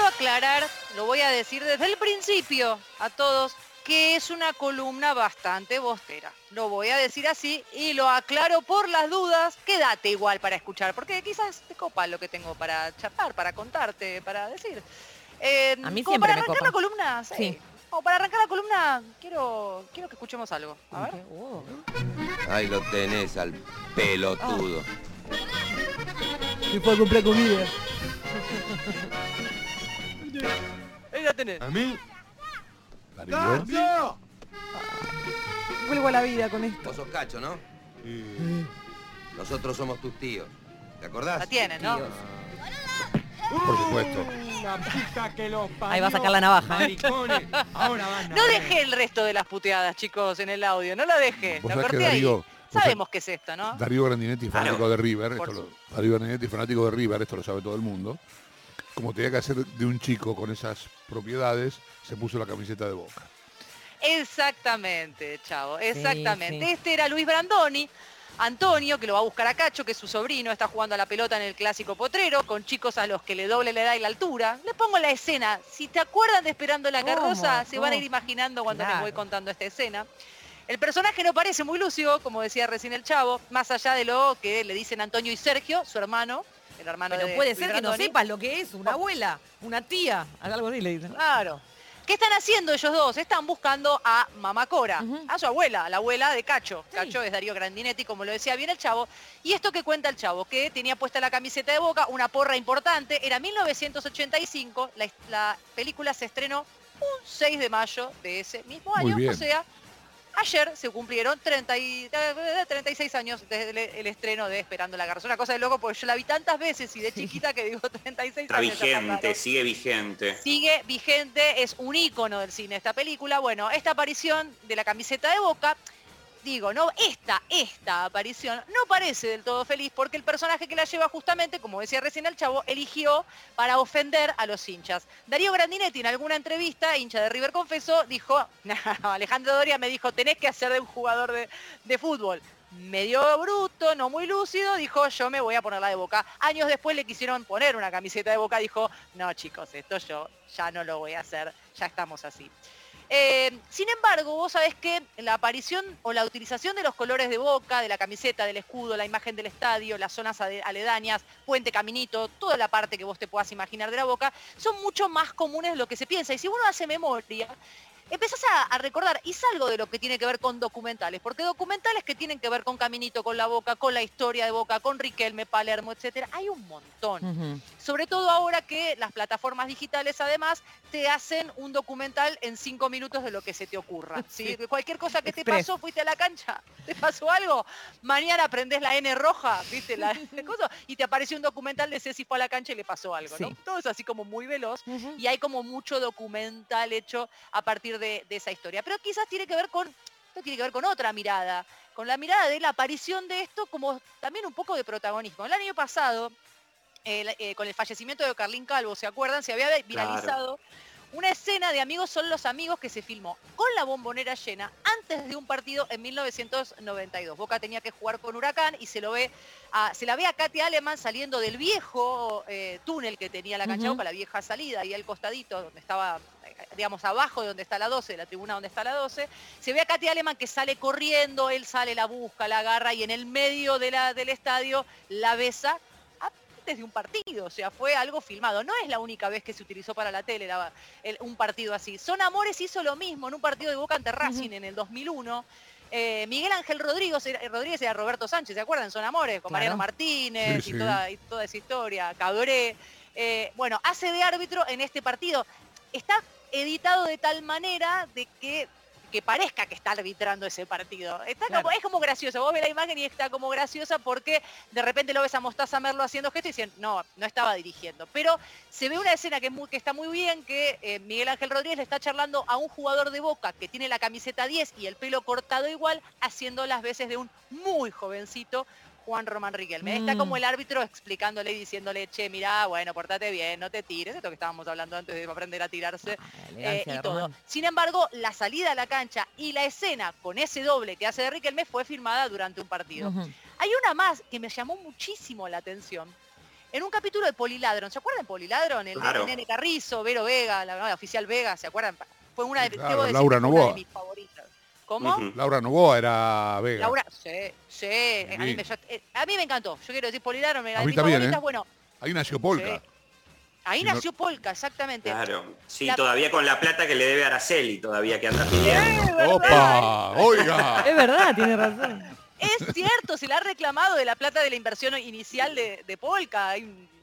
quiero aclarar, lo voy a decir desde el principio a todos, que es una columna bastante bostera. Lo voy a decir así y lo aclaro por las dudas. Quédate igual para escuchar, porque quizás te copa lo que tengo para charlar, para contarte, para decir. Eh, A mí como siempre para me arrancar copa. la columna, sí. Sí. Como para arrancar la columna, quiero, quiero que escuchemos algo. A ver. Oh. Ahí lo tenés al pelotudo. Y fue comprar comida. Ahí la tenés. ¿A mí? ¡Cambio! Vuelvo a la vida con esto. Vos sos cacho, ¿no? Nosotros somos tus tíos. ¿Te acordás? La tienen, ¿no? Por supuesto. La puta que los parió, Ahí va a sacar la navaja, ¿eh? Ahora van a No dejé el resto de las puteadas, chicos, en el audio. No la dejé. La corté ahí. Darío- Sabemos qué es esto, ¿no? Darío Grandinetti, fanático de River, esto lo- Darío Grandinetti, fanático de River, esto lo sabe todo el mundo. Como tenía que hacer de un chico con esas propiedades, se puso la camiseta de Boca. Exactamente, chavo, exactamente. sí. Este era Luis Brandoni. Antonio, que lo va a buscar a Cacho, que es su sobrino, está jugando a la pelota en el clásico potrero, con chicos a los que le doble la edad y la altura. Les pongo la escena. Si te acuerdan de Esperando la ¿Cómo? carroza, se van a ir imaginando cuando les voy contando esta escena. El personaje no parece muy lúcido, como decía recién el chavo, más allá de lo que le dicen Antonio y Sergio, su hermano, el hermano Pero de puede Luis ser que no sepas lo que es una abuela, una tía, algo así le dicen. Claro. ¿Qué están haciendo ellos dos? Están buscando a Mamá Cora, Ujú. a su abuela, la abuela de Cacho. Sí. Cacho es Darío Grandinetti, como lo decía bien el chavo. Y esto que cuenta el chavo, que tenía puesta la camiseta de Boca, una porra importante, era 1985, la, la película se estrenó un 6 de mayo de ese mismo Muy año, bien. o sea, ayer se cumplieron 30 y, eh, 36 años desde el, el estreno de Esperando la Garza. Una cosa de loco, porque yo la vi tantas veces y de chiquita que digo 36 Está años. ya vigente, sigue vigente. Sigue vigente, es un ícono del cine esta película. Bueno, esta aparición de la camiseta de Boca, digo, no, esta, esta aparición no parece del todo feliz porque el personaje que la lleva justamente, como decía recién el chavo, eligió para ofender a los hinchas. Darío Grandinetti en alguna entrevista, hincha de River Confeso, dijo, "No, Alejandro Doria me dijo, tenés que hacer de un jugador de, de fútbol. Medio bruto, no muy lúcido, dijo yo me voy a poner la de boca. Años después le quisieron poner una camiseta de boca, dijo, no chicos, esto yo ya no lo voy a hacer, ya estamos así. Eh, sin embargo, vos sabés que la aparición o la utilización de los colores de boca, de la camiseta, del escudo, la imagen del estadio, las zonas aledañas, puente, caminito, toda la parte que vos te puedas imaginar de la boca, son mucho más comunes de lo que se piensa. Y si uno hace memoria, empezás a, a recordar, y salgo de lo que tiene que ver con documentales, porque documentales que tienen que ver con Caminito, con la Boca, con la historia de Boca, con Riquelme, Palermo, etcétera, hay un montón. Sobre todo ahora que las plataformas digitales además te hacen un documental en cinco minutos de lo que se te ocurra. ¿sí? Cualquier cosa que te pasó, fuiste a la cancha, te pasó algo, mañana aprendés la N roja, viste la, cosa, y te apareció un documental de Ceci fue a la cancha y le pasó algo, ¿no? Sí. Todo es así como muy veloz y hay como mucho documental hecho a partir de, de esa historia. Pero quizás tiene que ver con, esto tiene que ver con otra mirada, con la mirada de la aparición de esto como también un poco de protagonismo. El año pasado, el- eh, con el fallecimiento de Carlín Calvo, ¿se acuerdan? Se había viralizado una escena de Amigos son los amigos que se filmó con la bombonera llena antes de un partido en 1992. Boca tenía que jugar con Huracán y se lo ve a- se la ve a Katy Aleman saliendo del viejo eh, túnel que tenía la cancha. Boca, la vieja salida y al costadito donde estaba eh, digamos abajo de donde está la 12, de la tribuna donde está la 12, se ve a Katy Aleman que sale corriendo, él sale, la busca, la agarra y en el medio de la, del estadio la besa antes de un partido, o sea, fue algo filmado. No es la única vez que se utilizó para la tele la- el- un partido así. Son Amores hizo lo mismo en un partido de Boca ante Racing en el 2001. Eh, Miguel Ángel Rodríguez era, Rodríguez era Roberto Sánchez, ¿se acuerdan? Son Amores, con Claro. Mariano Martínez Sí, y, sí. Toda, y toda esa historia, Cabré. Eh, bueno, hace de árbitro en este partido. Está editado de tal manera de que que parezca que está arbitrando ese partido. Está Claro. como, es como gracioso. Vos ves la imagen y está como graciosa porque de repente lo ves a Mostaza Merlo haciendo gestos y dicen, no, no estaba dirigiendo. Pero se ve una escena que, es muy- que está muy bien, que eh, Miguel Ángel Rodríguez le está charlando a un jugador de Boca que tiene la camiseta 10 y el pelo cortado igual, haciendo las veces de un muy jovencito Juan Román Riquelme. Está Mm. como el árbitro explicándole y diciéndole, che, mirá, bueno, portate bien, no te tires. Esto que estábamos hablando antes de aprender a tirarse Ah, eh, y todo. Román. Sin embargo, la salida a la cancha y la escena con ese doble que hace de Riquelme fue filmada durante un partido. Hay una más que me llamó muchísimo la atención, en un capítulo de Poliladron. ¿Se acuerdan de Poliladron? El, de. Nene Carrizo, Vero Vega, la, la oficial Vega, ¿se acuerdan? Fue una de, Claro, debo decir Laura una de mis favoritas. ¿Cómo? Laura Novoa era Vega. Laura, sí, sí. A mí, Sí. me, yo- eh, a mí me encantó. Yo quiero decir Poliladron, me A mí también, ¿eh? bueno, Ahí nació Polka. Sí. ahí Si no- nació Polka, exactamente. Claro. Sí, La- todavía con la plata que le debe Araceli, todavía que anda pidiendo. ¡Opa! ¡Oiga! Es verdad, tiene razón. Es cierto, se le ha reclamado de la plata de la inversión inicial de, de Polka.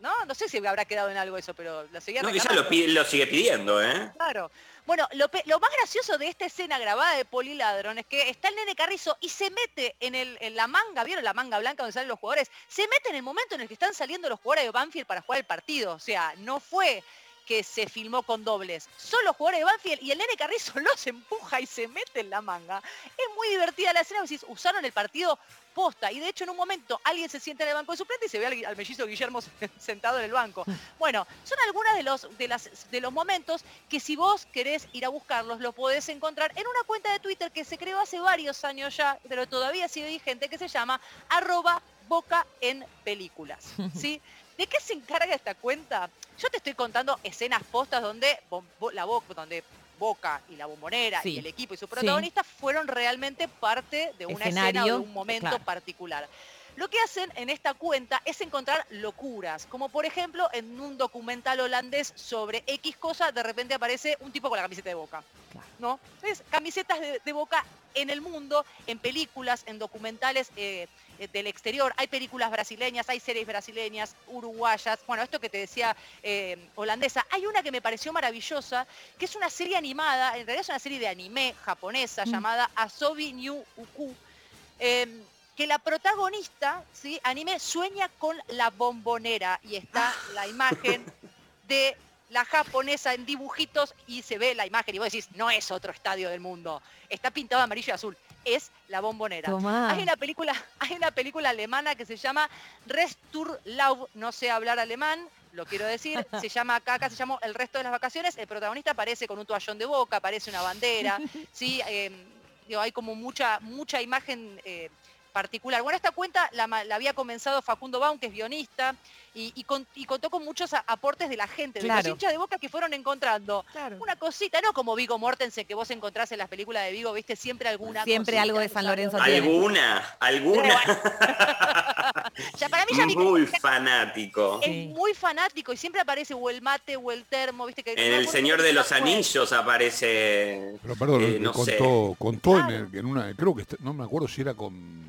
No, no sé si habrá quedado en algo eso, pero lo seguía No, reclamando. lo, pide- lo sigue pidiendo, ¿eh? Claro. Bueno, lo, más gracioso de esta escena grabada de Poliladron es que está el nene Carrizo y se mete en, el, en la manga, ¿vieron la manga blanca donde salen los jugadores? Se mete en el momento en el que están saliendo los jugadores de Banfield para jugar el partido. O sea, no fue que se filmó con dobles. Son los jugadores de Banfield y el nene Carrizo los empuja y se mete en la manga. Es muy divertida la escena, decís, usaron el partido posta. Y de hecho en un momento alguien se sienta en el banco de suplente y se ve al, al mellizo Guillermo sentado en el banco. Bueno, son algunos de los, de, las, de los momentos que si vos querés ir a buscarlos, los podés encontrar en una cuenta de Twitter que se creó hace varios años ya, pero todavía sigue vigente, que se llama arroba boca en películas. ¿sí? ¿De qué se encarga esta cuenta? Yo te estoy contando escenas postas donde Bo- la Boca, donde Boca y la bombonera Sí. y el equipo y su Sí. protagonista fueron realmente parte de una escena o de un momento claro. particular. Lo que hacen en esta cuenta es encontrar locuras, como por ejemplo en un documental holandés sobre X cosa, de repente aparece un tipo con la camiseta de Boca. ¿No? Entonces, camisetas de, de Boca en el mundo, en películas, en documentales eh, eh, del exterior. Hay películas brasileñas, hay series brasileñas, uruguayas. Bueno, esto que te decía eh, holandesa. Hay una que me pareció maravillosa, que es una serie animada, en realidad es una serie de anime japonesa Mm. llamada Asobi New Uku. eh, que la protagonista, ¿sí? anime, sueña con la bombonera y está la imagen de la japonesa en dibujitos y se ve la imagen y vos decís, no es otro estadio del mundo, está pintado amarillo y azul, es la bombonera. Tomá. Hay una película, hay una película alemana que se llama Resturlaub, no sé hablar alemán, lo quiero decir, se llama acá, acá se llamó El resto de las vacaciones, el protagonista aparece con un toallón de boca, aparece una bandera, sí, Eh, digo, hay como mucha, mucha imagen eh, particular. Bueno, esta cuenta la, la había comenzado Facundo Baum, que es guionista, y, y con- y contó con muchos aportes de la gente, de los hinchas de boca que fueron encontrando Claro. una cosita, no como Vigo Mortensen, que vos encontrás en las películas de Vigo, viste, siempre alguna Siempre cosita, algo de San Lorenzo. ¿Alguna? ¿Alguna? Ya, para mí ya mi Muy fanático. es Sí. muy fanático y siempre aparece o el mate o el termo, viste que En El Señor de los. Anillos aparece... Pero perdón, Eh, no sé. contó, contó en, el- en una, creo que, no me acuerdo si era con,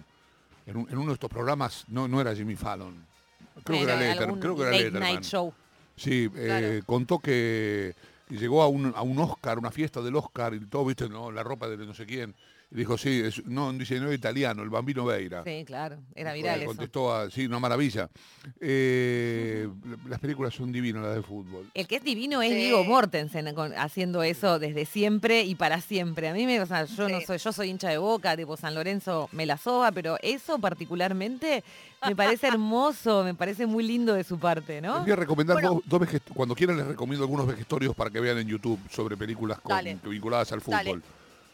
en, un- en uno de estos programas, no, no era Jimmy Fallon, creo que era, Bueno, Letter- algún creo que era Letterman. night show. Sí, eh, contó que llegó a un, a un Oscar, una fiesta del Oscar y todo, viste, no, la ropa de no sé quién. Dijo, sí, es, no, un diseñador italiano, el Bambino Veira. Sí, claro. Era Le viral eso. Contestó a, sí, una maravilla. Eh, Las películas son divinas, las de fútbol. El que es divino es Sí. Diego Mortensen con- haciendo eso desde siempre y para siempre. A mí me, o sea, yo no soy, yo soy hincha de boca, tipo San Lorenzo me la soba, pero eso particularmente me parece hermoso, me parece muy lindo de su parte, Les ¿no? voy a recomendar Bueno. dos, dos cuando quieran les recomiendo algunos vejestorios para que vean en YouTube sobre películas con- vinculadas al Dale.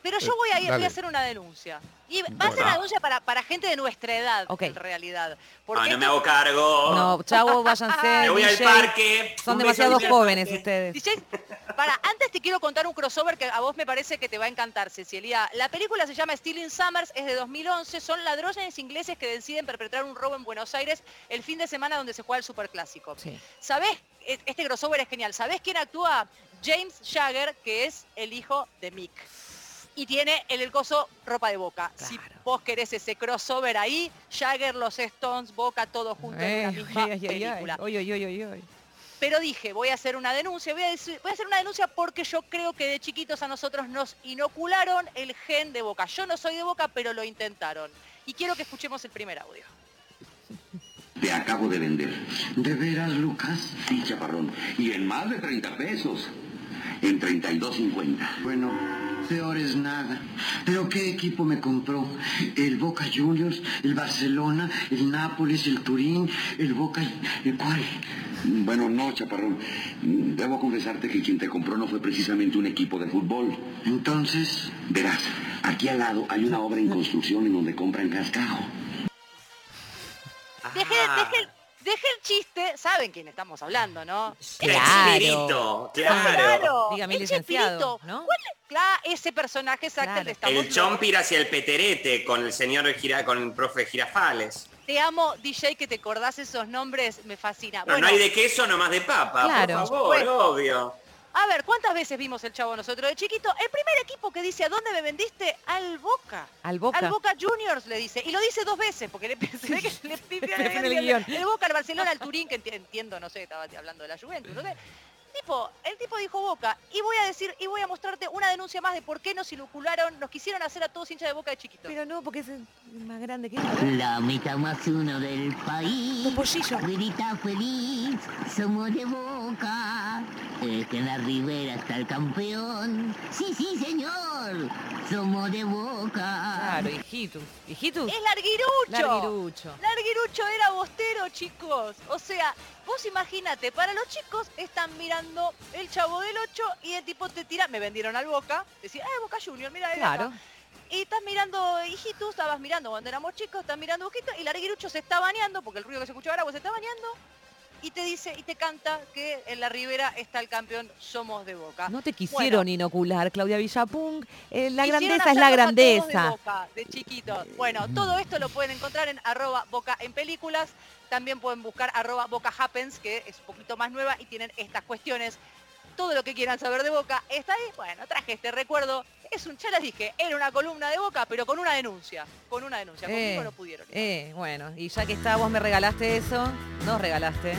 Pero yo Eh, voy a, ir, voy a hacer una denuncia. Y va a ser una denuncia para, para gente de nuestra edad, en realidad. Ah, Porque no me hago cargo. No, chavo, váyanse. me voy al parque. Son demasiado jóvenes parque. ustedes. DJ, para, antes te quiero contar un crossover que a vos me parece que te va a encantar, Cecilia. La película se llama Stealing Summers, es de 2011. Son ladrones ingleses que deciden perpetrar un robo en Buenos Aires el fin de semana donde se juega el Superclásico. Sí. ¿Sabés? E- Este crossover es genial. ¿Sabés quién actúa? James Jagger, que es el hijo de Mick. Y tiene en el coso ropa de boca. Si Claro. vos querés ese crossover ahí, Jagger, los Stones, Boca, todo junto en Eh, la misma ay, ay, ay, película. ay, ay, ay, ay, ay. Pero dije, voy a hacer una denuncia, voy a, decir- voy a hacer una denuncia porque yo creo que de chiquitos a nosotros nos inocularon el gen de Boca. Yo no soy de Boca, pero lo intentaron. Y quiero que escuchemos el primer audio. Te acabo de vender. ¿De veras, Lucas? Sí, chaparrón. Y en más de 30 pesos. En 32.50. Bueno, peor es nada. ¿Pero qué equipo me compró? ¿El Boca Juniors? ¿El Barcelona? ¿El Nápoles? ¿El Turín? ¿El Boca? ¿El cuál? Bueno, no, chaparrón. Debo confesarte que quien te compró no fue precisamente un equipo de fútbol. Entonces... Verás, aquí al lado hay una obra en construcción en donde compran cascajo. Deje, deje- Dejé el chiste, saben quién estamos hablando, ¿no? Claro. Chespirito, claro. Dígame, el licenciado. ¿no? ¿Cuál es? Claro, ese personaje exacto Claro. le estamos El chompir hacia el peterete con el señor Gira, con el profe Girafales. Te amo, DJ, que te acordás esos nombres, me fascina. No, no hay de queso, nomás de papa, Claro. por favor, Bueno. obvio. A ver, ¿cuántas veces vimos el chavo nosotros de chiquito? El primer equipo que dice, ¿a dónde me vendiste? Al Boca. Al Boca. Al Boca Juniors le dice. Y lo dice dos veces, porque le, ve que le Le fue en el Boca, al Barcelona, al Turín, que enti- entiendo, no sé, estaba hablando de la Juventus, no sé. Tipo, el tipo dijo Boca, y voy a decir, y voy a mostrarte una denuncia más de por qué nos inocularon, nos quisieron hacer a todos hinchas de Boca de chiquito. Pero no, porque es más grande que él. La meta más uno del país. Los pollillos. Grita feliz, somos de boca. Es que en la ribera está el campeón. Sí, sí, señor. Somos de boca. Claro, hijitus. ¿Hijitus? ¡Es Larguirucho! Larguirucho. Larguirucho era bostero, chicos. O sea, vos imagínate, para los chicos están mirando el chavo del 8 y el tipo te tira, me vendieron al Boca, decía, ah, Boca Junior, mira, era acá". Claro. Y estás mirando, hijitos, estabas mirando cuando éramos chicos, estás mirando Boquito y Larguirucho se está bañando, porque el ruido que se escuchaba era, vos se está bañando, y te dice, y te canta que en la ribera está el campeón, somos de Boca. No te quisieron Bueno. inocular, Claudia Villapung. Eh, la grandeza es la grandeza. De, boca, de chiquitos. Bueno, todo esto lo pueden encontrar en arroba boca en películas. También pueden buscar arroba boca happens, que es un poquito más nueva y tienen estas cuestiones. Todo lo que quieran saber de Boca está ahí. Bueno, traje este recuerdo. Es un, ya les dije, era una columna de Boca, pero con una denuncia. Con una denuncia. Conmigo Eh, no pudieron. eh, bueno, y ya que está, vos me regalaste eso, nos regalaste.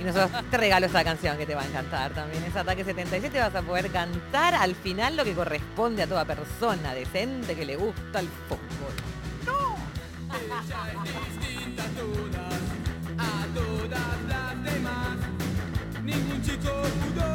Y nosotros te regalo esa canción que te va a encantar también. Es Ataque 77, vas a poder cantar al final lo que corresponde a toda persona decente que le gusta el fútbol. a todas las demás. Ningún chico pudo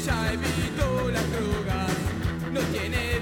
Ella evitó las drogas, no tiene